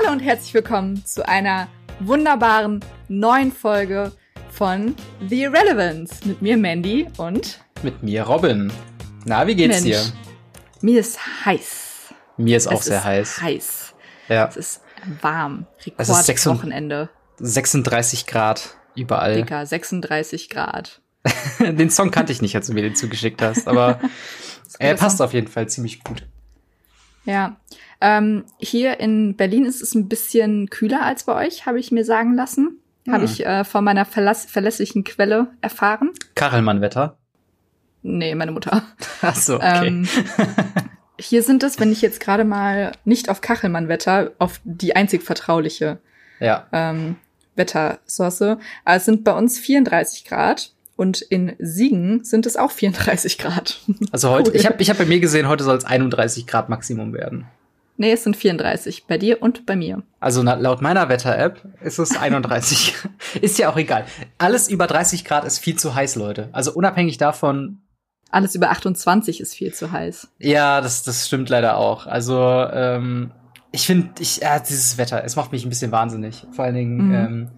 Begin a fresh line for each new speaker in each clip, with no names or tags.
Hallo und herzlich willkommen zu einer wunderbaren neuen Folge von The Irrelevance mit mir Mandy und
mit mir Robin. Na, wie geht's Mensch, dir?
Mir ist heiß.
Mir ist es auch sehr ist heiß.
Heiß.
Ja.
Es ist warm. Rekordwochenende.
36 Grad überall.
Dicker, 36 Grad.
den Song kannte ich nicht, als du mir den zugeschickt hast, aber er passt Song. auf jeden Fall ziemlich gut.
Ja. Ähm, hier in Berlin ist es ein bisschen kühler als bei euch, habe ich mir sagen lassen. Hm. Habe ich äh, von meiner verlass verlässlichen Quelle erfahren.
Kachelmann-Wetter?
Nee, meine Mutter.
Ach so, okay. Ähm,
hier sind es, wenn ich jetzt gerade mal nicht auf Kachelmann-Wetter, auf die einzig vertrauliche
ja.
ähm, Wettersource, aber es sind bei uns 34 Grad. Und in Siegen sind es auch 34 Grad.
Also heute, cool. ich habe ich hab bei mir gesehen, heute soll es 31 Grad Maximum werden.
Nee, es sind 34. Bei dir und bei mir.
Also laut meiner Wetter-App ist es 31. ist ja auch egal. Alles über 30 Grad ist viel zu heiß, Leute. Also unabhängig davon.
Alles über 28 ist viel zu heiß.
Ja, das, das stimmt leider auch. Also, ähm, ich finde, ich, ja, dieses Wetter, es macht mich ein bisschen wahnsinnig. Vor allen Dingen, mhm. ähm,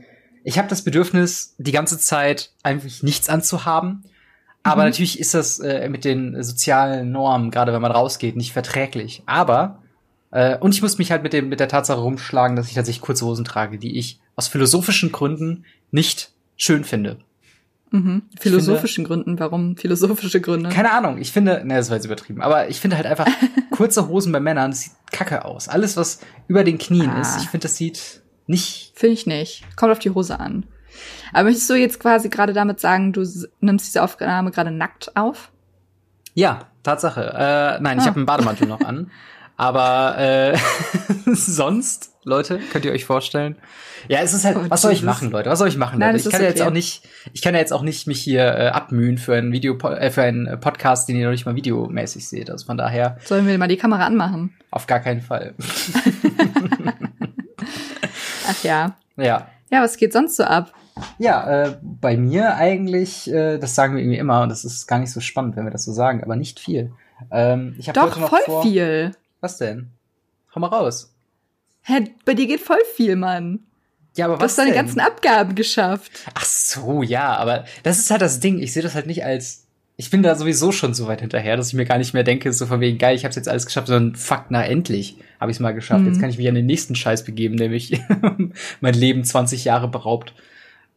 ich habe das Bedürfnis, die ganze Zeit eigentlich nichts anzuhaben. Aber mhm. natürlich ist das äh, mit den sozialen Normen, gerade wenn man rausgeht, nicht verträglich. Aber, äh, und ich muss mich halt mit, dem, mit der Tatsache rumschlagen, dass ich tatsächlich kurze Hosen trage, die ich aus philosophischen Gründen nicht schön finde.
Mhm. Philosophischen finde, Gründen, warum philosophische Gründe?
Keine Ahnung, ich finde, ne, das war jetzt übertrieben, aber ich finde halt einfach kurze Hosen bei Männern, das sieht kacke aus. Alles, was über den Knien ah. ist, ich finde, das sieht nicht.
Finde ich nicht. Kommt auf die Hose an. Aber möchtest du jetzt quasi gerade damit sagen, du nimmst diese Aufnahme gerade nackt auf?
Ja, Tatsache. Äh, nein, ich ah. habe einen Bademantel noch an. Aber äh, sonst, Leute, könnt ihr euch vorstellen? Ja, es ist halt, oh, was soll ich machen, Leute? Was soll ich machen, Leute? Nein, ich kann ja jetzt auch nicht, ich kann ja jetzt auch nicht mich hier äh, abmühen für ein Video, äh, für einen Podcast, den ihr noch nicht mal videomäßig seht. Also von daher.
Sollen wir mal die Kamera anmachen?
Auf gar keinen Fall.
Ach ja.
Ja.
Ja, was geht sonst so ab?
Ja, äh, bei mir eigentlich, äh, das sagen wir irgendwie immer und das ist gar nicht so spannend, wenn wir das so sagen, aber nicht viel. Ähm, ich
Doch, voll vor, viel.
Was denn? Hau mal raus.
Hä, bei dir geht voll viel, Mann.
Ja, aber
was? Du hast deine ganzen Abgaben geschafft.
Ach so, ja, aber das ist halt das Ding. Ich sehe das halt nicht als ich bin da sowieso schon so weit hinterher, dass ich mir gar nicht mehr denke, so von wegen, geil, ich hab's jetzt alles geschafft, sondern fuck, na endlich habe ich es mal geschafft. Mhm. Jetzt kann ich mich an den nächsten Scheiß begeben, nämlich mein Leben 20 Jahre beraubt.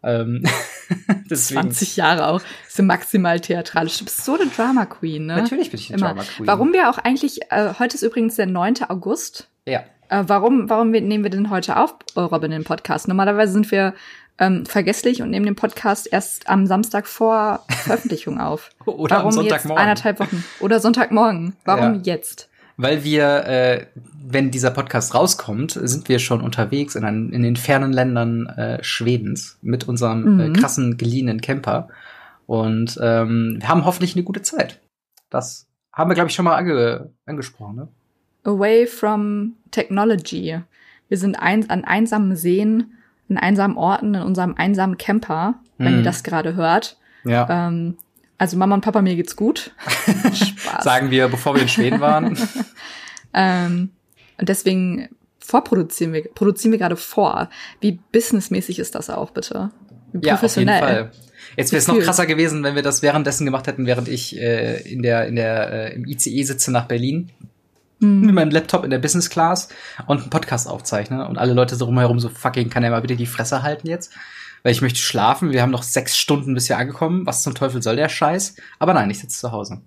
Ähm,
20 Jahre auch. So maximal theatralisch. Du bist so eine Drama Queen, ne?
Natürlich bin ich eine Immer. Drama Queen.
Warum wir auch eigentlich, äh, heute ist übrigens der 9. August.
Ja.
Äh, warum, warum nehmen wir denn heute auf, Robin, den Podcast? Normalerweise sind wir ähm, vergesslich und nehmen den Podcast erst am Samstag vor Veröffentlichung auf.
Oder
Warum
am Sonntagmorgen.
Jetzt eineinhalb Wochen. Oder Sonntagmorgen. Warum ja. jetzt?
Weil wir, äh, wenn dieser Podcast rauskommt, sind wir schon unterwegs in, ein, in den fernen Ländern äh, Schwedens mit unserem äh, mhm. äh, krassen geliehenen Camper. Und ähm, wir haben hoffentlich eine gute Zeit. Das haben wir, glaube ich, schon mal ange angesprochen. Ne?
Away from technology. Wir sind ein an einsamen Seen in einsamen Orten, in unserem einsamen Camper, wenn mhm. ihr das gerade hört.
Ja.
Ähm, also Mama und Papa, mir geht's gut.
Sagen wir, bevor wir in Schweden waren.
ähm, und deswegen vorproduzieren wir, produzieren wir gerade vor. Wie businessmäßig ist das auch, bitte?
Ja, auf jeden Fall. Jetzt wäre es noch krasser gewesen, wenn wir das währenddessen gemacht hätten, während ich äh, in der, in der, äh, im ICE sitze nach Berlin mhm. mit meinem Laptop in der Business Class und einen Podcast aufzeichne und alle Leute so rumherum so fucking kann er mal bitte die Fresse halten jetzt, weil ich möchte schlafen. Wir haben noch sechs Stunden bis hier angekommen. Was zum Teufel soll der Scheiß? Aber nein, ich sitze zu Hause.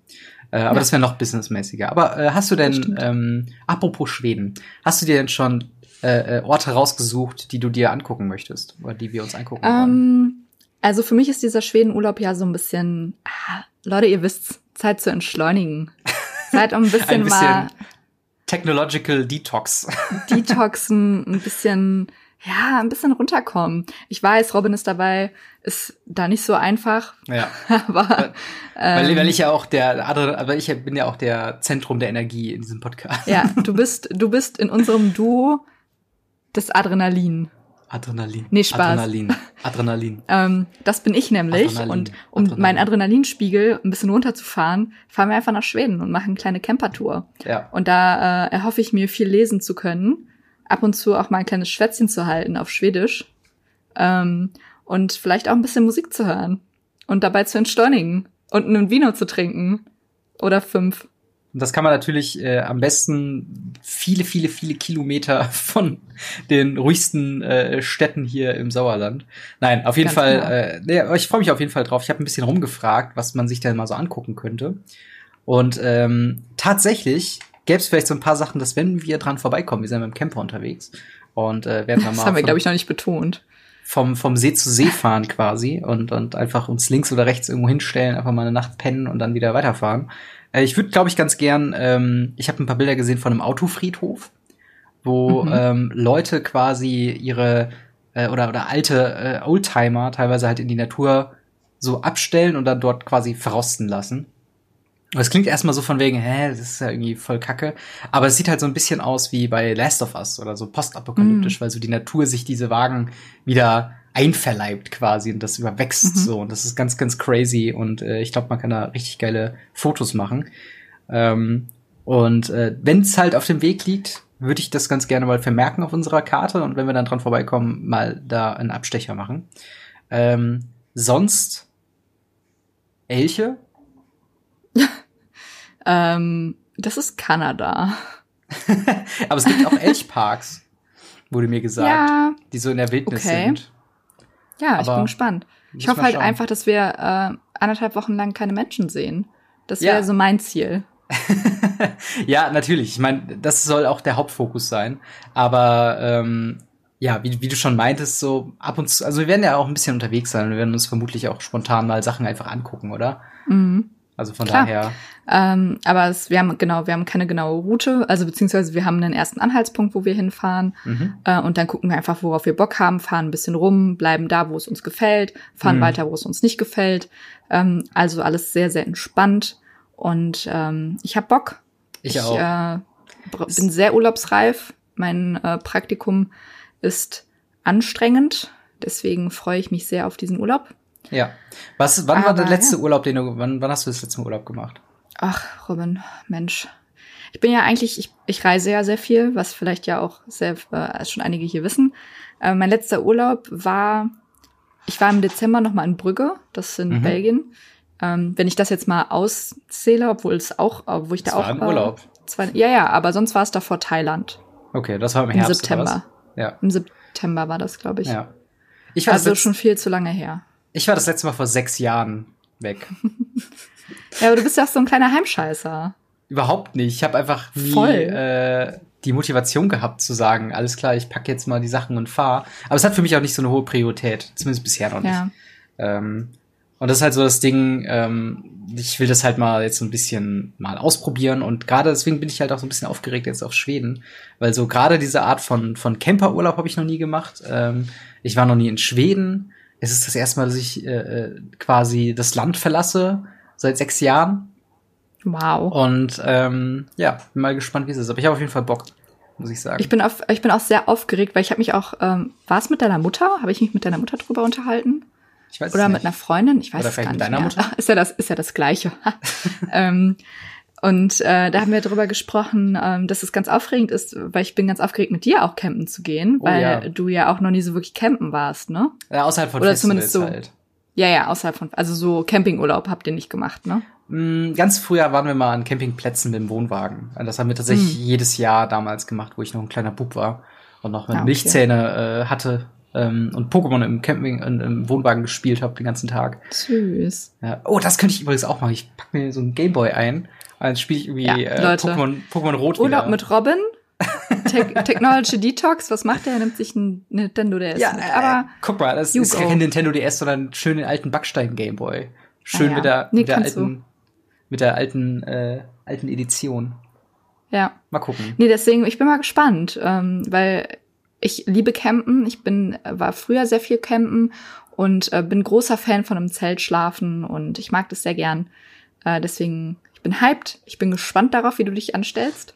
Äh, aber ja. das wäre noch businessmäßiger. Aber äh, hast du denn, ähm, apropos Schweden, hast du dir denn schon äh, äh, Orte rausgesucht, die du dir angucken möchtest oder die wir uns angucken
wollen? Um, also für mich ist dieser Schwedenurlaub ja so ein bisschen, ah, Leute, ihr wisst, Zeit zu entschleunigen. Zeit um ein bisschen, ein bisschen mal
Technological Detox.
Detoxen, ein bisschen, ja, ein bisschen runterkommen. Ich weiß, Robin ist dabei, ist da nicht so einfach.
Ja.
Aber
weil, ähm, weil ich ja auch der aber ich bin ja auch der Zentrum der Energie in diesem Podcast.
Ja, du bist, du bist in unserem Duo das Adrenalin.
Adrenalin.
Nee, Spaß.
Adrenalin. Adrenalin.
ähm, das bin ich nämlich. Adrenalin. Und um Adrenalin. meinen Adrenalinspiegel ein bisschen runterzufahren, fahren wir einfach nach Schweden und machen eine kleine Campertour.
Ja.
Und da äh, erhoffe ich mir, viel lesen zu können. ab und zu auch mal ein kleines Schwätzchen zu halten auf Schwedisch ähm, und vielleicht auch ein bisschen Musik zu hören und dabei zu entschleunigen und einen Vino zu trinken oder fünf.
Und das kann man natürlich äh, am besten viele, viele, viele Kilometer von den ruhigsten äh, Städten hier im Sauerland. Nein, auf jeden Ganz Fall, genau. äh, ich freue mich auf jeden Fall drauf. Ich habe ein bisschen rumgefragt, was man sich denn mal so angucken könnte. Und ähm, tatsächlich gäbe es vielleicht so ein paar Sachen, dass wenn wir dran vorbeikommen, wir sind mit dem Camper unterwegs und äh, werden
dann mal. Das haben wir, glaube ich, noch nicht betont.
Vom, vom See zu See fahren quasi und, und einfach uns links oder rechts irgendwo hinstellen, einfach mal eine Nacht pennen und dann wieder weiterfahren. Äh, ich würde, glaube ich, ganz gern, ähm, ich habe ein paar Bilder gesehen von einem Autofriedhof, wo mhm. ähm, Leute quasi ihre äh, oder, oder alte äh, Oldtimer teilweise halt in die Natur so abstellen und dann dort quasi verrosten lassen. Es klingt erstmal so von wegen, hä, das ist ja irgendwie voll kacke. Aber es sieht halt so ein bisschen aus wie bei Last of Us oder so postapokalyptisch, mm. weil so die Natur sich diese Wagen wieder einverleibt quasi und das überwächst mhm. so. Und das ist ganz, ganz crazy. Und äh, ich glaube, man kann da richtig geile Fotos machen. Ähm, und äh, wenn es halt auf dem Weg liegt, würde ich das ganz gerne mal vermerken auf unserer Karte und wenn wir dann dran vorbeikommen, mal da einen Abstecher machen. Ähm, sonst Elche
ähm, das ist Kanada.
Aber es gibt auch Elchparks, wurde mir gesagt, ja, die so in der Wildnis okay. sind.
Ja, Aber ich bin gespannt. Ich hoffe halt einfach, dass wir äh, anderthalb Wochen lang keine Menschen sehen. Das wäre ja. so mein Ziel.
ja, natürlich. Ich meine, das soll auch der Hauptfokus sein. Aber ähm, ja, wie, wie du schon meintest, so ab und zu, also wir werden ja auch ein bisschen unterwegs sein. Wir werden uns vermutlich auch spontan mal Sachen einfach angucken, oder? Mhm. Also von Klar. daher.
Ähm, aber es, wir haben genau, wir haben keine genaue Route, also beziehungsweise wir haben einen ersten Anhaltspunkt, wo wir hinfahren mhm. äh, und dann gucken wir einfach, worauf wir Bock haben, fahren ein bisschen rum, bleiben da, wo es uns gefällt, fahren mhm. weiter, wo es uns nicht gefällt. Ähm, also alles sehr, sehr entspannt und ähm, ich habe Bock.
Ich, ich auch. Äh,
bin sehr urlaubsreif. Mein äh, Praktikum ist anstrengend, deswegen freue ich mich sehr auf diesen Urlaub.
Ja. Was, wann Aber, war der letzte ja. Urlaub, den du, wann, wann hast du das letzte Mal Urlaub gemacht?
Ach, Robin, Mensch. Ich bin ja eigentlich, ich, ich reise ja sehr viel, was vielleicht ja auch sehr, äh, schon einige hier wissen. Äh, mein letzter Urlaub war, ich war im Dezember noch mal in Brügge, das ist in mhm. Belgien. Ähm, wenn ich das jetzt mal auszähle, obwohl es auch, wo ich das da war auch. Ein
Urlaub.
Zwei, ja, ja, aber sonst war es davor Thailand.
Okay, das war im Herbst.
Im September.
Ja.
Im September war das, glaube ich.
Ja.
Ich war also schon viel zu lange her.
Ich war das letzte Mal vor sechs Jahren weg.
ja, aber du bist ja auch so ein kleiner Heimscheißer.
Überhaupt nicht. Ich habe einfach nie äh, die Motivation gehabt zu sagen, alles klar, ich packe jetzt mal die Sachen und fahr. Aber es hat für mich auch nicht so eine hohe Priorität, zumindest bisher noch nicht. Ja. Ähm, und das ist halt so das Ding, ähm, ich will das halt mal jetzt so ein bisschen mal ausprobieren und gerade deswegen bin ich halt auch so ein bisschen aufgeregt jetzt auf Schweden, weil so gerade diese Art von von Camperurlaub habe ich noch nie gemacht. Ähm, ich war noch nie in Schweden es ist das erste Mal, dass ich äh, äh, quasi das Land verlasse, seit sechs Jahren.
Wow.
Und ähm, ja, bin mal gespannt, wie es ist. Aber ich habe auf jeden Fall Bock, muss ich sagen.
Ich bin, auf, ich bin auch sehr aufgeregt, weil ich habe mich auch, ähm, war es mit deiner Mutter? Habe ich mich mit deiner Mutter drüber unterhalten?
Ich weiß
Oder
nicht.
mit einer Freundin? Ich weiß
Oder
es gar nicht
mit deiner
mehr.
Mutter?
Ist ja das, ist ja das Gleiche. ähm, und äh, da haben wir drüber gesprochen, ähm, dass es ganz aufregend ist, weil ich bin ganz aufgeregt, mit dir auch campen zu gehen, oh, weil ja. du ja auch noch nie so wirklich campen warst, ne?
Ja, außerhalb von
Oder zumindest so.
Halt.
Ja, ja, außerhalb von, also so Campingurlaub habt ihr nicht gemacht, ne?
Mm, ganz früher waren wir mal an Campingplätzen mit dem Wohnwagen. Das haben wir tatsächlich mm. jedes Jahr damals gemacht, wo ich noch ein kleiner Bub war und noch mit ah, okay. Milchzähne äh, hatte ähm, und Pokémon im Camping, in, im Wohnwagen gespielt habe den ganzen Tag.
Süß.
Ja. Oh, das könnte ich übrigens auch machen. Ich pack mir so einen Gameboy ein dann spiele ich irgendwie ja, äh, Pokémon, Pokémon Rot
Urlaub wieder. mit Robin. Te Technology Detox, was macht der? Er nimmt sich ein Nintendo DS
ja, mit. Aber äh, guck mal, das ist kein Nintendo DS, sondern schön den alten Backstein Gameboy. Schön ah, ja. mit der, nee, mit der alten, du. mit der alten, äh, alten Edition.
Ja.
Mal gucken.
Nee, deswegen, ich bin mal gespannt, ähm, weil ich liebe Campen. Ich bin, war früher sehr viel Campen und äh, bin großer Fan von einem Zelt schlafen und ich mag das sehr gern. Äh, deswegen ich bin hyped. Ich bin gespannt darauf, wie du dich anstellst.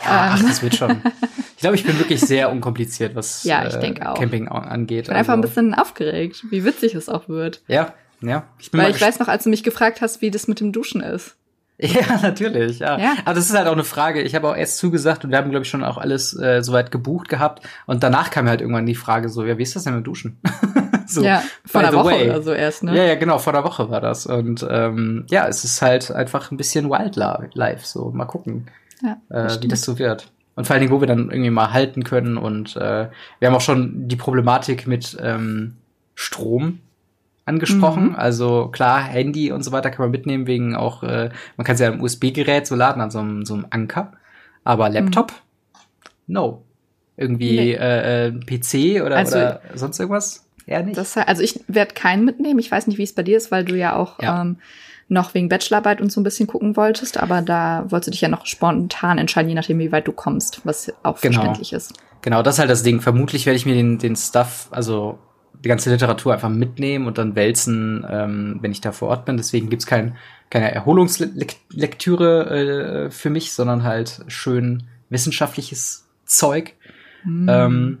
Ja, ach, ähm. das wird schon. Ich glaube, ich bin wirklich sehr unkompliziert, was
ja, auch.
Camping angeht.
Ich bin also. einfach ein also bisschen aufgeregt, wie witzig es auch wird.
Ja, ja.
Ich bin Weil ich weiß noch, als du mich gefragt hast, wie das mit dem Duschen ist.
Ja, natürlich, ja. ja. Aber das ist halt auch eine Frage. Ich habe auch erst zugesagt und wir haben, glaube ich, schon auch alles äh, soweit gebucht gehabt. Und danach kam halt irgendwann die Frage so, ja, wie ist das denn mit Duschen?
so, ja, vor der Woche way. oder so erst, ne?
Ja, ja, genau, vor der Woche war das. Und ähm, ja, es ist halt einfach ein bisschen Wildlife, so mal gucken, ja, äh, wie das so wird. Und vor allen Dingen, wo wir dann irgendwie mal halten können. Und äh, wir haben auch schon die Problematik mit ähm, Strom angesprochen. Mhm. Also klar, Handy und so weiter kann man mitnehmen, wegen auch, äh, man kann es ja im USB-Gerät so laden, an so einem, so einem Anker. Aber Laptop? Mhm. No. Irgendwie nee. äh, äh, PC oder, also, oder sonst irgendwas?
Eher nicht. Das, also ich werde keinen mitnehmen. Ich weiß nicht, wie es bei dir ist, weil du ja auch ja. Ähm, noch wegen Bachelorarbeit und so ein bisschen gucken wolltest, aber da wolltest du dich ja noch spontan entscheiden, je nachdem, wie weit du kommst, was auch genau. verständlich ist.
Genau, das ist halt das Ding. Vermutlich werde ich mir den, den Stuff, also die ganze Literatur einfach mitnehmen und dann wälzen, ähm, wenn ich da vor Ort bin. Deswegen gibt's kein, keine Erholungslektüre äh, für mich, sondern halt schön wissenschaftliches Zeug. Mm. Ähm,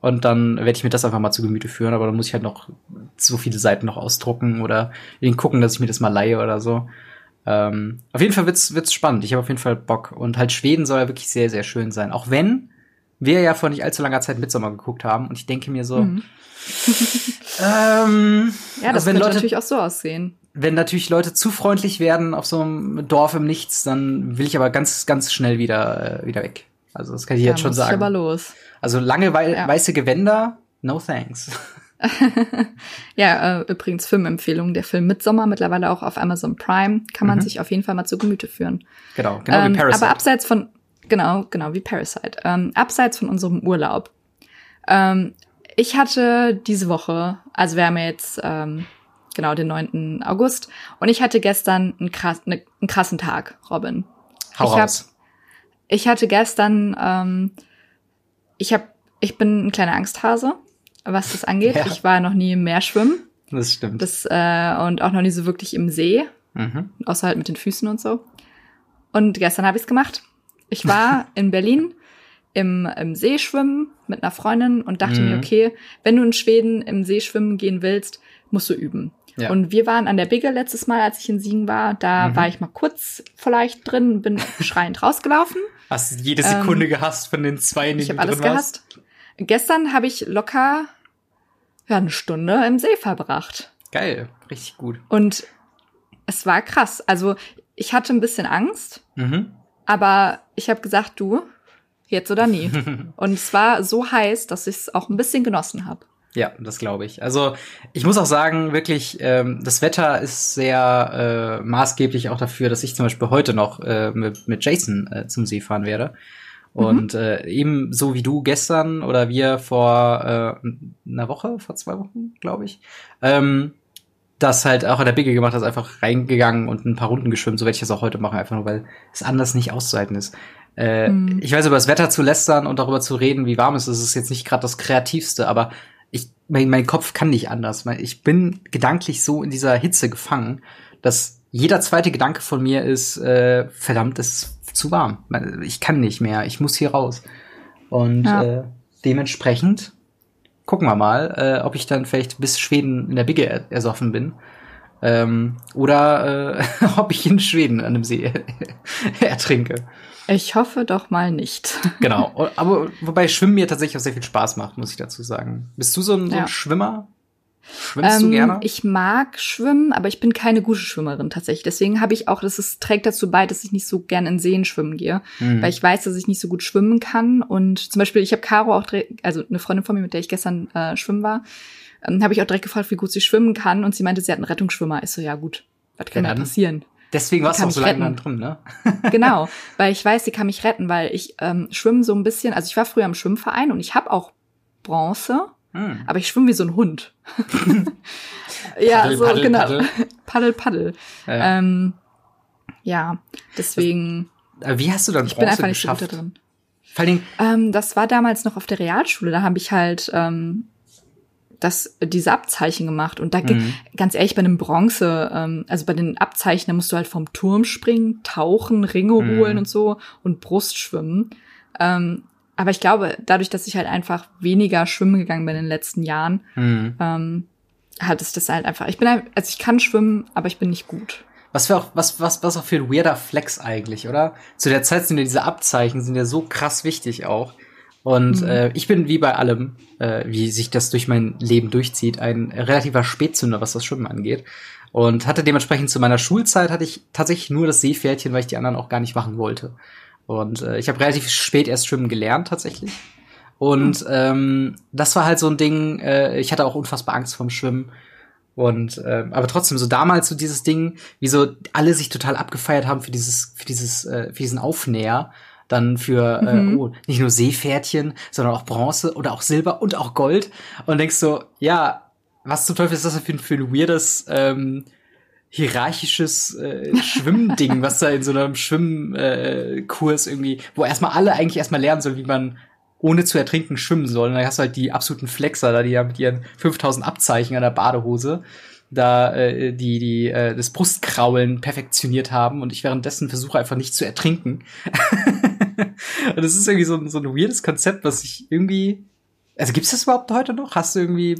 und dann werde ich mir das einfach mal zu Gemüte führen, aber dann muss ich halt noch so viele Seiten noch ausdrucken oder gucken, dass ich mir das mal leihe oder so. Ähm, auf jeden Fall wird's, wird's spannend. Ich habe auf jeden Fall Bock. Und halt Schweden soll ja wirklich sehr, sehr schön sein. Auch wenn wir ja vor nicht allzu langer Zeit Midsommer geguckt haben und ich denke mir so, mhm.
ähm, ja, das also könnte Leute, natürlich auch so aussehen.
Wenn natürlich Leute zu freundlich werden auf so einem Dorf im Nichts, dann will ich aber ganz, ganz schnell wieder, äh, wieder weg. Also das kann ich ja, jetzt schon sagen.
aber los.
Also lange wei ja. weiße Gewänder, no thanks.
ja, äh, übrigens Filmempfehlung. Der Film Midsommer mittlerweile auch auf Amazon Prime. Kann man mhm. sich auf jeden Fall mal zu Gemüte führen.
Genau, genau ähm, wie Parasite.
Aber abseits von, genau, genau wie Parasite. Ähm, abseits von unserem Urlaub. Ähm, ich hatte diese Woche, also wir haben jetzt ähm, genau den 9. August und ich hatte gestern einen, krass, ne, einen krassen Tag, Robin.
Hau
ich
raus.
Ich hatte gestern, ähm, ich habe, ich bin ein kleiner Angsthase, was das angeht. Ja. Ich war noch nie im Meer schwimmen.
Das stimmt.
Das, äh, und auch noch nie so wirklich im See. Mhm. Außer halt mit den Füßen und so. Und gestern habe ich es gemacht. Ich war in Berlin im, im See schwimmen mit einer Freundin und dachte mhm. mir, okay, wenn du in Schweden im See schwimmen gehen willst, musst du üben. Ja. Und wir waren an der Bigge letztes Mal, als ich in Siegen war. Da mhm. war ich mal kurz vielleicht drin, bin schreiend rausgelaufen.
Hast jede Sekunde ähm, gehasst von den zwei, in
denen Ich habe alles gehasst. Gestern habe ich locker ja, eine Stunde im See verbracht.
Geil, richtig gut.
Und es war krass. Also ich hatte ein bisschen Angst, mhm. aber ich habe gesagt, du, Jetzt oder nie. Und es war so heiß, dass ich es auch ein bisschen genossen habe.
Ja, das glaube ich. Also ich muss auch sagen, wirklich, ähm, das Wetter ist sehr äh, maßgeblich auch dafür, dass ich zum Beispiel heute noch äh, mit, mit Jason äh, zum See fahren werde. Mhm. Und mhm. äh, eben so wie du gestern oder wir vor äh, einer Woche, vor zwei Wochen, glaube ich, ähm, das halt auch in der Bigge gemacht hast, einfach reingegangen und ein paar Runden geschwimmt. So werde ich das auch heute machen, einfach nur, weil es anders nicht auszuhalten ist. Äh, hm. Ich weiß, über das Wetter zu lästern und darüber zu reden, wie warm es ist, ist jetzt nicht gerade das Kreativste, aber mein, mein Kopf kann nicht anders. Ich bin gedanklich so in dieser Hitze gefangen, dass jeder zweite Gedanke von mir ist, äh, verdammt, es ist zu warm. Ich kann nicht mehr, ich muss hier raus. Und ja. äh, dementsprechend gucken wir mal, äh, ob ich dann vielleicht bis Schweden in der Bigge er ersoffen bin. Ähm, oder äh, ob ich in Schweden an einem See ertrinke.
Ich hoffe doch mal nicht.
genau. Aber wobei Schwimmen mir tatsächlich auch sehr viel Spaß macht, muss ich dazu sagen. Bist du so ein, so ein ja. Schwimmer? Schwimmst ähm, du gerne?
Ich mag schwimmen, aber ich bin keine gute Schwimmerin tatsächlich. Deswegen habe ich auch, das ist, trägt dazu bei, dass ich nicht so gern in Seen schwimmen gehe, mhm. weil ich weiß, dass ich nicht so gut schwimmen kann. Und zum Beispiel, ich habe Caro auch, also eine Freundin von mir, mit der ich gestern äh, schwimmen war, ähm, habe ich auch direkt gefragt, wie gut sie schwimmen kann. Und sie meinte, sie hat einen Rettungsschwimmer. Ich so, ja gut, was kann da passieren?
Deswegen warst du auch so lange dann drin, ne?
genau, weil ich weiß, sie kann mich retten, weil ich ähm, schwimme so ein bisschen, also ich war früher im Schwimmverein und ich habe auch Bronze, hm. aber ich schwimme wie so ein Hund. ja, paddel, so paddel, genau. Paddel, paddel. paddel. Ja. Ähm, ja, deswegen.
Wie hast du dann Bronze ich bin einfach nicht geschafft? so gut da drin.
Vor allem, ähm, das war damals noch auf der Realschule. Da habe ich halt ähm, das, diese Abzeichen gemacht. Und da, mhm. ganz ehrlich, bei einem Bronze, ähm, also bei den Abzeichen, da musst du halt vom Turm springen, tauchen, Ringe mhm. holen und so und Brust schwimmen. Ähm, aber ich glaube, dadurch, dass ich halt einfach weniger schwimmen gegangen bin in den letzten Jahren, mhm. ähm, hat es das halt einfach. Ich bin, also ich kann schwimmen, aber ich bin nicht gut.
Was für auch, was, was, was auch für ein weirder Flex eigentlich, oder? Zu der Zeit sind ja diese Abzeichen, sind ja so krass wichtig auch. Und mhm. äh, ich bin wie bei allem, äh, wie sich das durch mein Leben durchzieht, ein relativer Spätzünder, was das Schwimmen angeht. Und hatte dementsprechend zu meiner Schulzeit hatte ich tatsächlich nur das Seepferdchen, weil ich die anderen auch gar nicht machen wollte. Und äh, ich habe relativ spät erst schwimmen gelernt tatsächlich. Und mhm. ähm, das war halt so ein Ding, äh, ich hatte auch unfassbar Angst vorm Schwimmen. Und äh, aber trotzdem so damals so dieses Ding, wie so alle sich total abgefeiert haben für dieses für dieses äh, für diesen Aufnäher dann für äh, mhm. äh, oh, nicht nur Seepferdchen, sondern auch Bronze oder auch Silber und auch Gold. Und denkst so, ja, was zum Teufel ist das für, für ein weirdes hierarchisches äh, Schwimmding, was da in so einem Schwimmkurs äh, irgendwie, wo erstmal alle eigentlich erstmal lernen sollen, wie man ohne zu ertrinken schwimmen soll. Und dann hast du halt die absoluten Flexer da, die ja mit ihren 5000 Abzeichen an der Badehose da äh, die die äh, das Brustkraulen perfektioniert haben und ich währenddessen versuche einfach nicht zu ertrinken. und das ist irgendwie so, so ein weirdes Konzept, was ich irgendwie also gibt's das überhaupt heute noch? Hast du irgendwie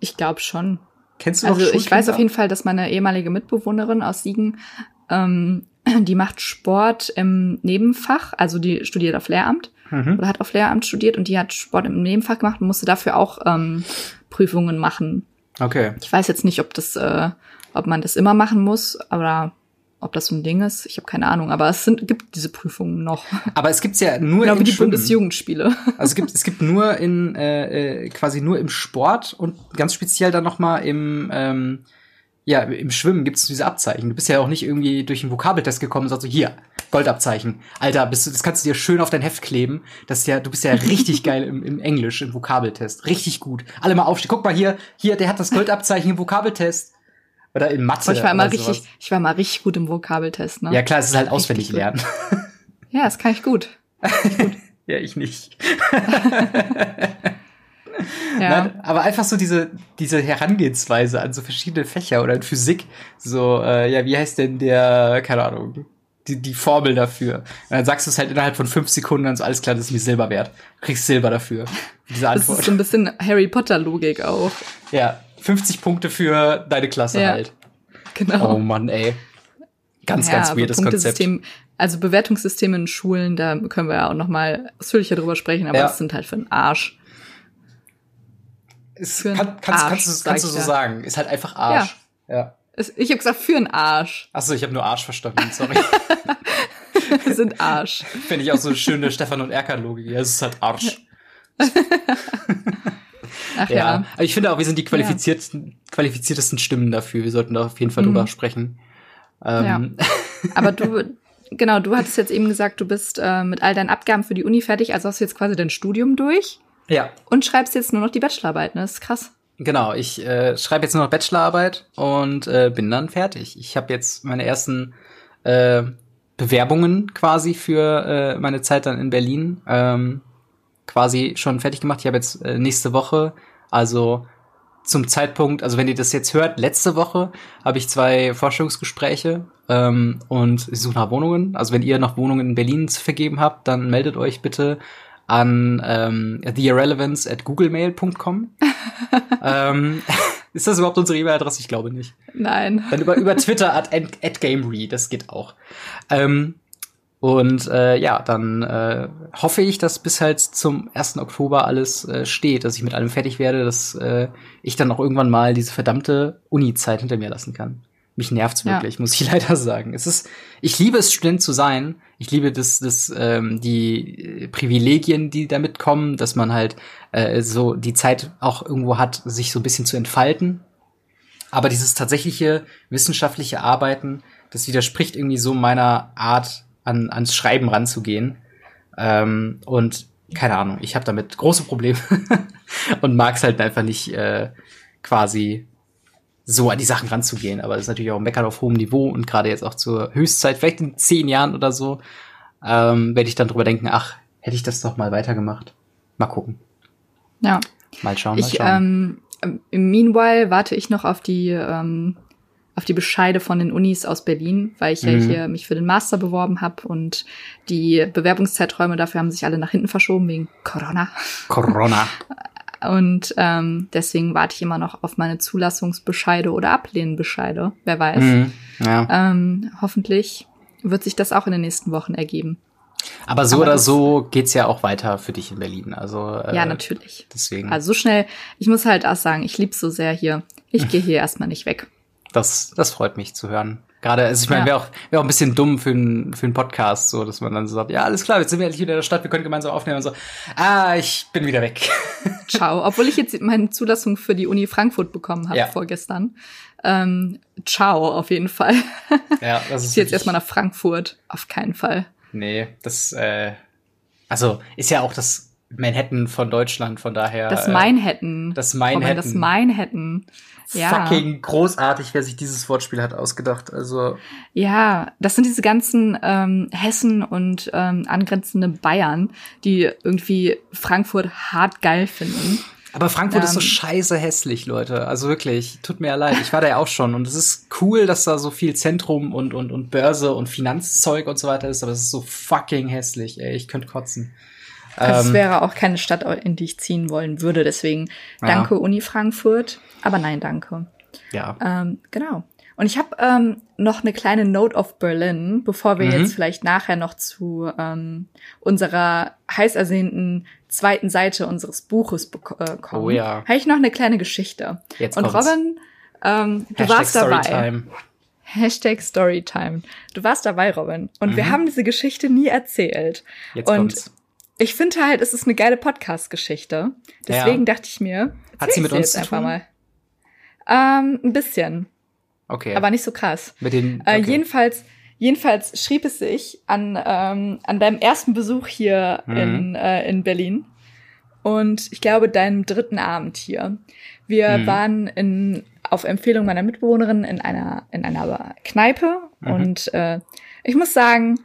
Ich glaube schon.
Kennst du
Also ich weiß auf jeden Fall, dass meine ehemalige Mitbewohnerin aus Siegen, ähm, die macht Sport im Nebenfach, also die studiert auf Lehramt mhm. oder hat auf Lehramt studiert und die hat Sport im Nebenfach gemacht und musste dafür auch ähm, Prüfungen machen.
Okay.
Ich weiß jetzt nicht, ob das, äh, ob man das immer machen muss, aber ob das so ein Ding ist, ich habe keine Ahnung, aber es sind, gibt diese Prüfungen noch.
Aber es gibt's ja nur
genau wie die Schwimmen. Bundesjugendspiele.
Also es gibt es gibt nur in äh, äh, quasi nur im Sport und ganz speziell dann noch mal im ähm, ja im Schwimmen gibt es diese Abzeichen. Du bist ja auch nicht irgendwie durch einen Vokabeltest gekommen und sagst so hier Goldabzeichen. Alter, bist du, das kannst du dir schön auf dein Heft kleben. Das ist ja, du bist ja richtig geil im, im Englisch im Vokabeltest, richtig gut. Alle mal aufstehen. Guck mal hier, hier, der hat das Goldabzeichen im Vokabeltest. Oder in Mathe.
ich war immer richtig, ich war mal richtig gut im Vokabeltest, ne?
Ja, klar, es ist halt auswendig lernen.
Ja, das kann ich gut.
gut. ja, ich nicht. ja. Nein, aber einfach so diese, diese Herangehensweise an so verschiedene Fächer oder in Physik. So, äh, ja, wie heißt denn der, keine Ahnung, die, die Formel dafür. Und dann sagst du es halt innerhalb von fünf Sekunden, dann ist alles klar, das ist mir Silber wert. Du kriegst Silber dafür.
Diese Antwort. Das ist so ein bisschen Harry Potter Logik auch.
Ja, 50 Punkte für deine Klasse ja, halt. Genau. Oh Mann, ey. Ganz, ja, ganz weirdes Konzept.
Also Bewertungssysteme in Schulen, da können wir ja auch noch mal ausführlicher drüber sprechen, aber ja. das sind halt für den Arsch.
Ist, kann, kannst, Arsch, kannst, du, kannst du so da. sagen. Ist halt einfach Arsch. Ja. ja.
Ich habe gesagt, für einen Arsch.
Achso, ich habe nur Arsch verstanden, sorry.
wir sind Arsch.
Finde ich auch so eine schöne Stefan und Erkan-Logik. Ja, es ist halt Arsch. Ach ja. ja. Aber ich finde auch, wir sind die qualifiziertesten, ja. qualifiziertesten Stimmen dafür. Wir sollten da auf jeden Fall mhm. drüber sprechen.
Ähm. Ja. Aber du, genau, du hattest jetzt eben gesagt, du bist äh, mit all deinen Abgaben für die Uni fertig, also hast du jetzt quasi dein Studium durch.
Ja.
Und schreibst jetzt nur noch die Bachelorarbeit, ne? Das ist krass.
Genau, ich äh, schreibe jetzt nur noch Bachelorarbeit und äh, bin dann fertig. Ich habe jetzt meine ersten äh, Bewerbungen quasi für äh, meine Zeit dann in Berlin ähm, quasi schon fertig gemacht. Ich habe jetzt äh, nächste Woche, also zum Zeitpunkt, also wenn ihr das jetzt hört, letzte Woche habe ich zwei Forschungsgespräche ähm, und ich suche nach Wohnungen. Also wenn ihr noch Wohnungen in Berlin zu vergeben habt, dann meldet euch bitte an ähm, theirrelevance at googlemail.com. ähm, ist das überhaupt unsere E-Mail-Adresse? Ich glaube nicht.
Nein.
Dann über, über Twitter at, at Gamery, das geht auch. Ähm, und äh, ja, dann äh, hoffe ich, dass bis halt zum 1. Oktober alles äh, steht, dass ich mit allem fertig werde, dass äh, ich dann auch irgendwann mal diese verdammte Uni-Zeit hinter mir lassen kann. Mich nervt's wirklich, ja. muss ich leider sagen. Es ist, ich liebe es, Student zu sein. Ich liebe das, das, ähm, die Privilegien, die damit kommen, dass man halt äh, so die Zeit auch irgendwo hat, sich so ein bisschen zu entfalten. Aber dieses tatsächliche wissenschaftliche Arbeiten, das widerspricht irgendwie so meiner Art, an, ans Schreiben ranzugehen. Ähm, und keine Ahnung, ich habe damit große Probleme und mag es halt einfach nicht äh, quasi so an die Sachen ranzugehen. Aber das ist natürlich auch Meckern auf hohem Niveau und gerade jetzt auch zur Höchstzeit, vielleicht in zehn Jahren oder so, ähm, werde ich dann drüber denken, ach, hätte ich das doch mal weitergemacht. Mal gucken.
Ja.
Mal schauen,
mal schauen. Ich, ähm, meanwhile warte ich noch auf die ähm, auf die Bescheide von den Unis aus Berlin, weil ich mhm. ja hier mich für den Master beworben habe und die Bewerbungszeiträume dafür haben sich alle nach hinten verschoben wegen Corona.
Corona.
Und ähm, deswegen warte ich immer noch auf meine Zulassungsbescheide oder Ablehnenbescheide. Wer weiß. Mhm, ja. ähm, hoffentlich wird sich das auch in den nächsten Wochen ergeben.
Aber so Aber oder so geht's ja auch weiter für dich in Berlin. Also
äh, ja, natürlich.
Deswegen.
Also so schnell. Ich muss halt auch sagen, ich lieb's so sehr hier. Ich gehe hier erstmal nicht weg.
Das, das freut mich zu hören. Gerade, also ich meine, wäre auch, wär auch ein bisschen dumm für einen für einen Podcast, so, dass man dann so sagt, ja, alles klar, jetzt sind wir endlich wieder in der Stadt, wir können gemeinsam aufnehmen und so. Ah, ich bin wieder weg.
Ciao. Obwohl ich jetzt meine Zulassung für die Uni Frankfurt bekommen habe ja. vorgestern. Ähm, ciao, auf jeden Fall. Ja, das ist. ich jetzt erstmal nach Frankfurt. Auf keinen Fall.
Nee, das, äh, also ist ja auch das Manhattan von Deutschland, von daher.
Das Manhattan.
Äh, das Manhattan.
Das Manhattan.
Ja. Fucking großartig, wer sich dieses Wortspiel hat ausgedacht. Also.
Ja, das sind diese ganzen ähm, Hessen und ähm, angrenzende Bayern, die irgendwie Frankfurt hart geil finden.
Aber Frankfurt ähm, ist so ähm. scheiße hässlich, Leute. Also wirklich, tut mir ja leid. Ich war da ja auch schon und es ist cool, dass da so viel Zentrum und und und Börse und Finanzzeug und so weiter ist, aber es ist so fucking hässlich, ey. Ich könnte kotzen.
Also ähm, es wäre auch keine Stadt, in die ich ziehen wollen würde. Deswegen danke ja. Uni Frankfurt, aber nein, danke.
Ja.
Ähm, genau. Und ich habe ähm, noch eine kleine Note of Berlin, bevor wir mhm. jetzt vielleicht nachher noch zu ähm, unserer heiß ersehnten zweiten Seite unseres Buches äh, kommen.
Oh ja.
Habe ich noch eine kleine Geschichte.
Jetzt
Und Robin, ähm, du Hashtag warst dabei. Storytime. Hashtag Storytime. Du warst dabei, Robin. Und mhm. wir haben diese Geschichte nie erzählt.
Jetzt Und kommt's
ich finde halt, es ist eine geile Podcast-Geschichte. Deswegen ja. dachte ich mir,
hat sie mit uns zu tun?
Mal. Ähm, ein bisschen.
Okay.
Aber nicht so krass.
Mit den,
äh, okay. äh, jedenfalls, jedenfalls schrieb es sich an, ähm, an deinem ersten Besuch hier mhm. in, äh, in Berlin. Und ich glaube, deinem dritten Abend hier. Wir mhm. waren in, auf Empfehlung meiner Mitbewohnerin in einer, in einer Kneipe. Mhm. Und äh, ich muss sagen,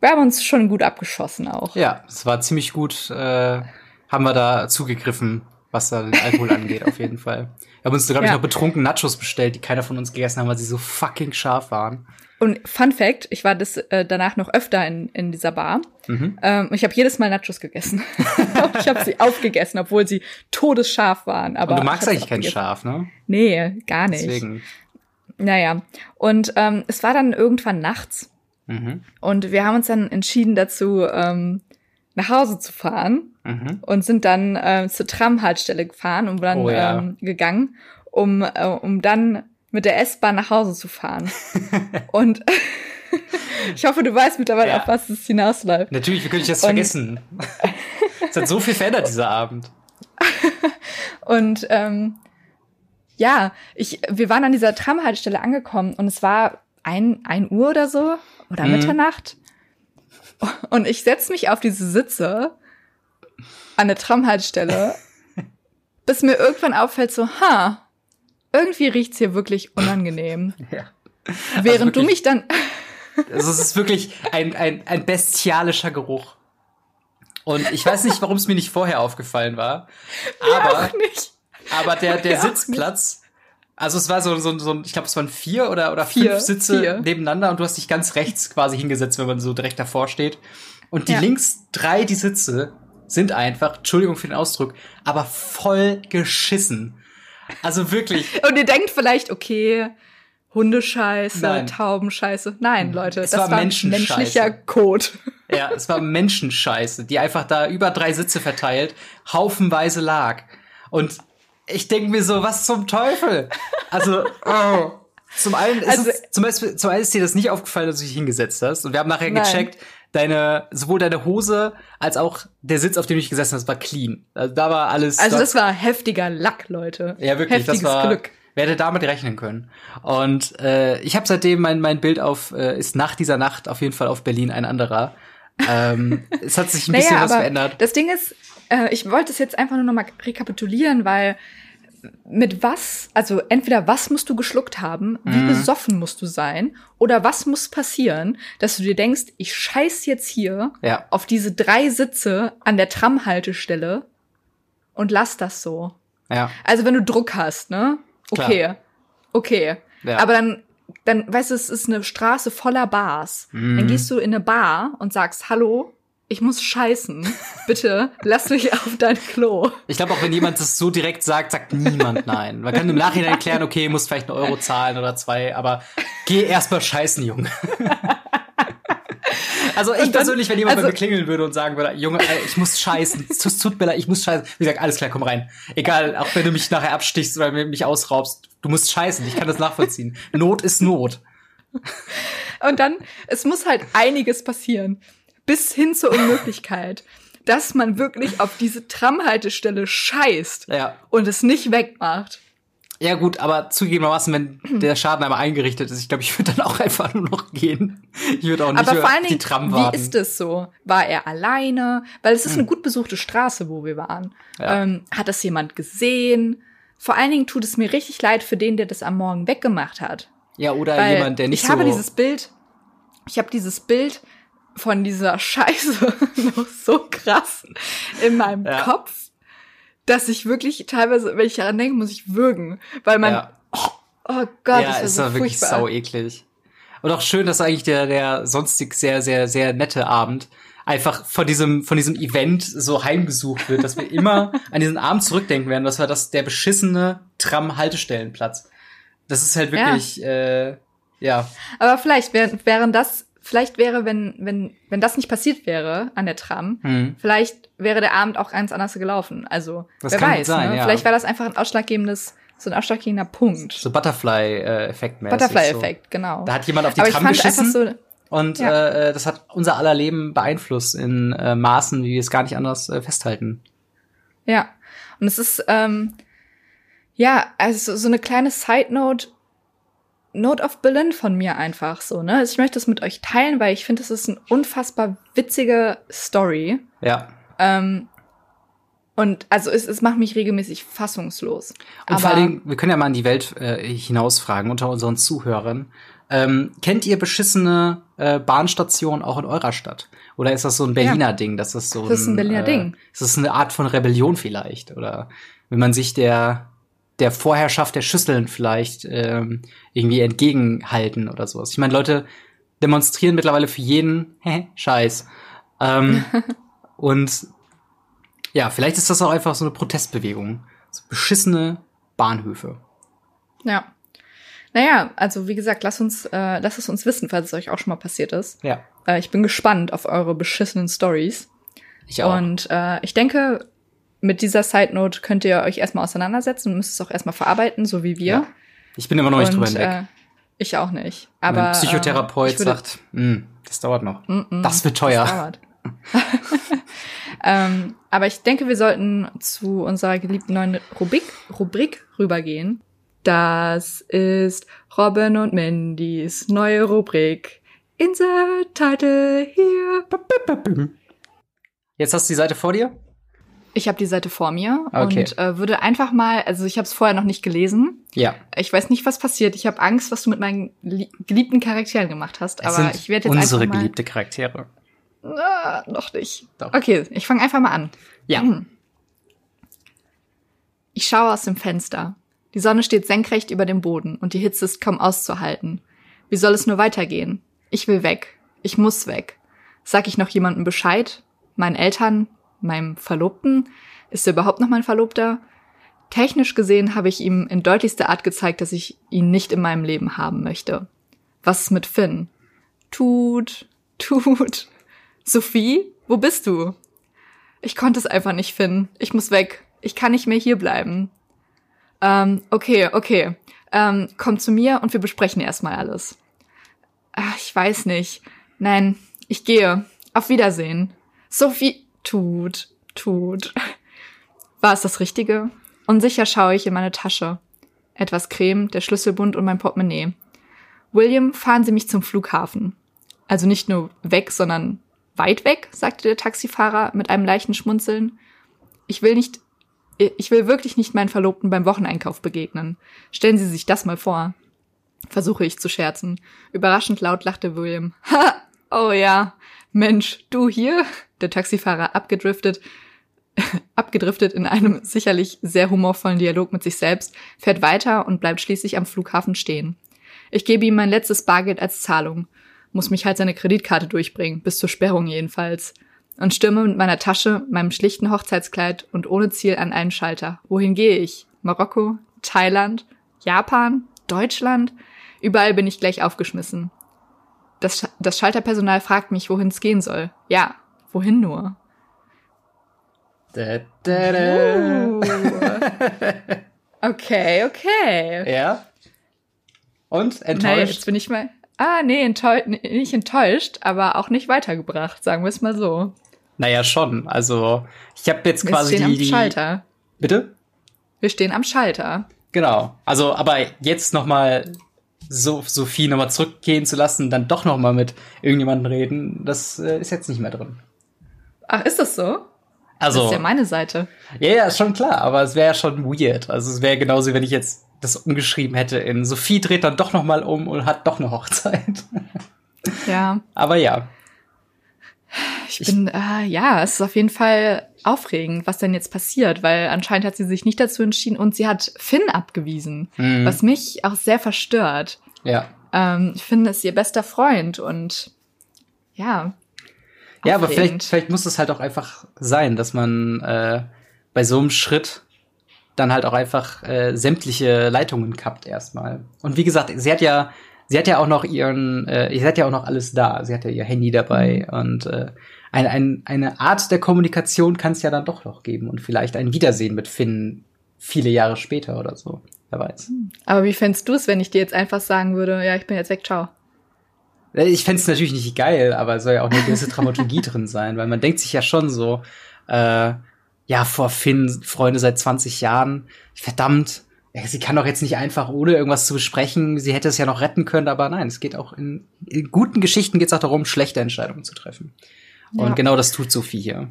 wir haben uns schon gut abgeschossen auch.
Ja, es war ziemlich gut, äh, haben wir da zugegriffen, was da den Alkohol angeht, auf jeden Fall. Wir haben uns, glaube ich, ja. noch betrunken Nachos bestellt, die keiner von uns gegessen haben, weil sie so fucking scharf waren.
Und Fun Fact, ich war das äh, danach noch öfter in, in dieser Bar. Mhm. Ähm, ich habe jedes Mal Nachos gegessen. ich habe sie aufgegessen, obwohl sie todesscharf waren. Aber
Und du magst eigentlich kein Scharf, ne?
Nee, gar nicht.
Deswegen.
Naja. Und ähm, es war dann irgendwann nachts. Mhm. Und wir haben uns dann entschieden dazu, ähm, nach Hause zu fahren mhm. und sind dann äh, zur Tramhaltestelle gefahren und dann oh, ja. ähm, gegangen, um, äh, um dann mit der S-Bahn nach Hause zu fahren. und ich hoffe, du weißt mittlerweile, ja. auf was es hinausläuft.
Natürlich, wie könnte ich das und vergessen? es hat so viel verändert, dieser Abend.
und ähm, ja, ich, wir waren an dieser Tramhaltestelle angekommen und es war ein, ein Uhr oder so oder mhm. Mitternacht. Und ich setze mich auf diese Sitze an der Tramhaltestelle, bis mir irgendwann auffällt, so, ha, irgendwie riecht's hier wirklich unangenehm. Ja. Also Während also wirklich, du mich dann.
also es ist wirklich ein, ein, ein bestialischer Geruch. Und ich weiß nicht, warum es mir nicht vorher aufgefallen war. Aber, aber der, der Sitzplatz also es war so, so, so ich glaube, es waren vier oder, oder vier, fünf Sitze vier. nebeneinander und du hast dich ganz rechts quasi hingesetzt, wenn man so direkt davor steht. Und die ja. links drei, die Sitze, sind einfach, Entschuldigung für den Ausdruck, aber voll geschissen. Also wirklich.
und ihr denkt vielleicht, okay, Hundescheiße, Nein. Taubenscheiße. Nein, Leute,
es das war, war
menschlicher Kot.
Ja, es war Menschenscheiße, die einfach da über drei Sitze verteilt, haufenweise lag. Und ich denke mir so, was zum Teufel? Also, oh. Zum einen ist also, es, zum, Beispiel, zum einen ist dir das nicht aufgefallen, dass du dich hingesetzt hast. Und wir haben nachher nein. gecheckt, deine, sowohl deine Hose als auch der Sitz, auf dem du dich gesessen hast, war clean. Also da war alles.
Also das war heftiger Lack, Leute.
Ja, wirklich.
Heftiges
das war,
Glück.
Wer hätte damit rechnen können? Und äh, ich habe seitdem mein, mein Bild auf, äh, ist nach dieser Nacht auf jeden Fall auf Berlin ein anderer. ähm, es hat sich ein bisschen naja, was verändert.
Das Ding ist, äh, ich wollte es jetzt einfach nur noch mal rekapitulieren, weil mit was, also entweder was musst du geschluckt haben, wie mhm. besoffen musst du sein, oder was muss passieren, dass du dir denkst, ich scheiß jetzt hier
ja.
auf diese drei Sitze an der Tramhaltestelle und lass das so.
Ja.
Also wenn du Druck hast, ne? Okay. Klar. Okay. Ja. Aber dann, dann, weißt du, es ist eine Straße voller Bars. Mhm. Dann gehst du in eine Bar und sagst, hallo, ich muss scheißen. Bitte lass mich auf dein Klo.
Ich glaube, auch wenn jemand das so direkt sagt, sagt niemand nein. Man kann im Nachhinein erklären, okay, muss vielleicht einen Euro zahlen oder zwei, aber geh erst mal scheißen, Junge. Also ich dann, persönlich, wenn jemand also, bei mir klingeln würde und sagen würde, Junge, ich muss scheißen, es tut mir leid, ich muss scheißen. Wie gesagt, alles klar, komm rein. Egal, auch wenn du mich nachher abstichst oder mich ausraubst, du musst scheißen. Ich kann das nachvollziehen. Not ist Not.
Und dann, es muss halt einiges passieren. Bis hin zur Unmöglichkeit, dass man wirklich auf diese Tramhaltestelle scheißt
ja.
und es nicht wegmacht.
Ja gut, aber zugegebenermaßen, wenn der Schaden einmal eingerichtet ist, ich glaube, ich würde dann auch einfach nur noch gehen. Ich würde auch nicht
aber vor allen
Dingen, die Tram warten.
Wie ist es so? War er alleine? Weil es ist eine hm. gut besuchte Straße, wo wir waren. Ja. Ähm, hat das jemand gesehen? Vor allen Dingen tut es mir richtig leid für den, der das am Morgen weggemacht hat.
Ja, oder Weil jemand, der nicht
ich
so.
Ich habe dieses Bild, ich habe dieses Bild von dieser Scheiße noch so krass in meinem ja. Kopf dass ich wirklich teilweise, wenn ich daran denke, muss ich würgen, weil man, ja. oh, oh, Gott,
ja,
das
ist
so
ja wirklich sau eklig. Und auch schön, dass eigentlich der, der sonstig sehr, sehr, sehr nette Abend einfach von diesem, von diesem Event so heimgesucht wird, dass wir immer an diesen Abend zurückdenken werden. Das war das, der beschissene Tram-Haltestellenplatz. Das ist halt wirklich, ja. Äh, ja.
Aber vielleicht wären, wären das vielleicht wäre, wenn, wenn, wenn das nicht passiert wäre an der Tram, mhm. vielleicht wäre der Abend auch ganz anders gelaufen. Also, das wer weiß, sein, ne? ja. Vielleicht war das einfach ein ausschlaggebendes, so ein ausschlaggebender Punkt.
So Butterfly-Effekt mäßig.
Butterfly-Effekt, so. genau.
Da hat jemand auf die Aber Tram geschissen. So, und ja. äh, das hat unser aller Leben beeinflusst in äh, Maßen, wie wir es gar nicht anders äh, festhalten.
Ja. Und es ist, ähm, ja, also so eine kleine Side Note Note of Berlin von mir einfach so, ne? Also ich möchte es mit euch teilen, weil ich finde, es ist eine unfassbar witzige Story.
Ja.
Ähm, und also es, es macht mich regelmäßig fassungslos.
Und Aber vor allen Dingen, wir können ja mal in die Welt äh, hinausfragen unter unseren Zuhörern. Ähm, kennt ihr beschissene äh, Bahnstationen auch in eurer Stadt? Oder ist das so ein Berliner ja. Ding? Das ist so
das ist ein Berliner
äh,
Ding.
Ist das eine Art von Rebellion vielleicht? Oder wenn man sich der der Vorherrschaft der Schüsseln vielleicht ähm, irgendwie entgegenhalten oder sowas. Ich meine, Leute demonstrieren mittlerweile für jeden Scheiß. Ähm, und ja, vielleicht ist das auch einfach so eine Protestbewegung. So beschissene Bahnhöfe.
Ja. Naja, also wie gesagt, lasst uns, äh, lasst es uns wissen, falls es euch auch schon mal passiert ist.
Ja.
Äh, ich bin gespannt auf eure beschissenen Stories.
Ich auch.
Und äh, ich denke, mit dieser Side Note könnt ihr euch erstmal auseinandersetzen und müsst es auch erstmal verarbeiten, so wie wir. Ja.
Ich bin immer noch nicht drüber hinweg. Äh,
ich auch nicht. Aber
mein Psychotherapeut äh, sagt, hm, das dauert noch. Mm -mm, das wird teuer. Das dauert.
ähm, aber ich denke, wir sollten zu unserer geliebten neuen Rubrik, Rubrik rübergehen. Das ist Robin und Mandys neue Rubrik. Insert Title hier.
Jetzt hast du die Seite vor dir?
Ich habe die Seite vor mir okay. und äh, würde einfach mal, also ich habe es vorher noch nicht gelesen.
Ja.
Ich weiß nicht, was passiert. Ich habe Angst, was du mit meinen geliebten Charakteren gemacht hast.
Es
aber ich werde jetzt
unsere
einfach mal,
geliebte Charaktere.
Na, noch nicht.
Doch.
Okay, ich fange einfach mal an.
Ja. Hm.
Ich schaue aus dem Fenster. Die Sonne steht senkrecht über dem Boden und die Hitze ist kaum auszuhalten. Wie soll es nur weitergehen? Ich will weg. Ich muss weg. Sag ich noch jemandem Bescheid? Meinen Eltern? Meinem Verlobten. Ist er überhaupt noch mein Verlobter? Technisch gesehen habe ich ihm in deutlichster Art gezeigt, dass ich ihn nicht in meinem Leben haben möchte. Was ist mit Finn? Tut, tut. Sophie, wo bist du? Ich konnte es einfach nicht finden. Ich muss weg. Ich kann nicht mehr hier bleiben. Ähm, okay, okay. Ähm, komm zu mir und wir besprechen erstmal alles. Ach, ich weiß nicht. Nein, ich gehe. Auf Wiedersehen. Sophie, Tut, tut. War es das Richtige? Unsicher schaue ich in meine Tasche. Etwas Creme, der Schlüsselbund und mein Portemonnaie. William, fahren Sie mich zum Flughafen. Also nicht nur weg, sondern weit weg, sagte der Taxifahrer mit einem leichten Schmunzeln. Ich will nicht, ich will wirklich nicht meinen Verlobten beim Wocheneinkauf begegnen. Stellen Sie sich das mal vor. Versuche ich zu scherzen. Überraschend laut lachte William. Ha! Oh ja. Mensch, du hier? der Taxifahrer abgedriftet, abgedriftet in einem sicherlich sehr humorvollen Dialog mit sich selbst, fährt weiter und bleibt schließlich am Flughafen stehen. Ich gebe ihm mein letztes Bargeld als Zahlung. Muss mich halt seine Kreditkarte durchbringen, bis zur Sperrung jedenfalls. und stürme mit meiner Tasche, meinem schlichten Hochzeitskleid und ohne Ziel an einen Schalter. Wohin gehe ich? Marokko? Thailand? Japan? Deutschland? Überall bin ich gleich aufgeschmissen. Das, das Schalterpersonal fragt mich, wohin es gehen soll. Ja, wohin nur? Da, da, da. Uh. okay, okay.
Ja. Und enttäuscht?
Naja, jetzt bin ich mal. Ah, nee, enttäu nicht enttäuscht, aber auch nicht weitergebracht, sagen wir es mal so.
Naja, schon. Also, ich habe jetzt quasi
wir stehen
die,
am Schalter.
Bitte?
Wir stehen am Schalter.
Genau. Also, aber jetzt noch so Sophie noch mal zurückgehen zu lassen, dann doch noch mal mit irgendjemandem reden, das äh, ist jetzt nicht mehr drin.
Ach, ist das so?
Also,
das ist ja meine Seite.
Ja, ja, ist schon klar, aber es wäre ja schon weird. Also es wäre genauso, wenn ich jetzt das umgeschrieben hätte in Sophie dreht dann doch noch mal um und hat doch eine Hochzeit.
Ja.
Aber ja.
Ich bin, äh, ja, es ist auf jeden Fall aufregend, was denn jetzt passiert, weil anscheinend hat sie sich nicht dazu entschieden und sie hat Finn abgewiesen, mhm. was mich auch sehr verstört.
Ja.
Ähm, Finn ist ihr bester Freund und ja.
Ja, aber vielleicht, vielleicht muss es halt auch einfach sein, dass man äh, bei so einem Schritt dann halt auch einfach äh, sämtliche Leitungen kappt erstmal. Und wie gesagt, sie hat ja, sie hat ja auch noch ihren, äh, sie hat ja auch noch alles da. Sie hat ja ihr Handy dabei mhm. und äh, ein, ein, eine Art der Kommunikation kann es ja dann doch noch geben und vielleicht ein Wiedersehen mit Finn viele Jahre später oder so. Wer weiß.
Aber wie fändest du es, wenn ich dir jetzt einfach sagen würde, ja, ich bin jetzt weg, ciao?
Äh, ich fände es natürlich nicht geil, aber es soll ja auch eine gewisse Dramaturgie drin sein, weil man denkt sich ja schon so, äh, ja, vor Finn, Freunde seit 20 Jahren, verdammt, sie kann doch jetzt nicht einfach ohne irgendwas zu besprechen, sie hätte es ja noch retten können, aber nein, es geht auch in, in guten Geschichten geht es auch darum, schlechte Entscheidungen zu treffen. Und genau das tut Sophie hier.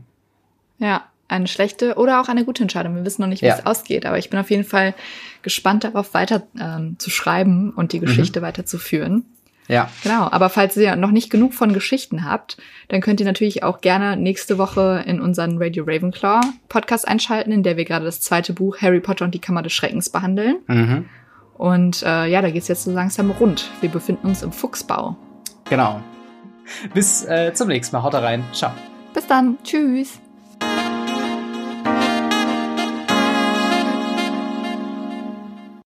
Ja, eine schlechte oder auch eine gute Entscheidung. Wir wissen noch nicht, wie ja. es ausgeht, aber ich bin auf jeden Fall gespannt darauf, weiter ähm, zu schreiben und die mhm. Geschichte mhm. weiterzuführen.
Ja.
Genau. Aber falls ihr noch nicht genug von Geschichten habt, dann könnt ihr natürlich auch gerne nächste Woche in unseren Radio Ravenclaw Podcast einschalten, in der wir gerade das zweite Buch Harry Potter und die Kammer des Schreckens behandeln.
Mhm.
Und äh, ja, da geht's jetzt so langsam rund. Wir befinden uns im Fuchsbau.
Genau. Bis äh, zum nächsten Mal. Haut rein. Ciao.
Bis dann. Tschüss.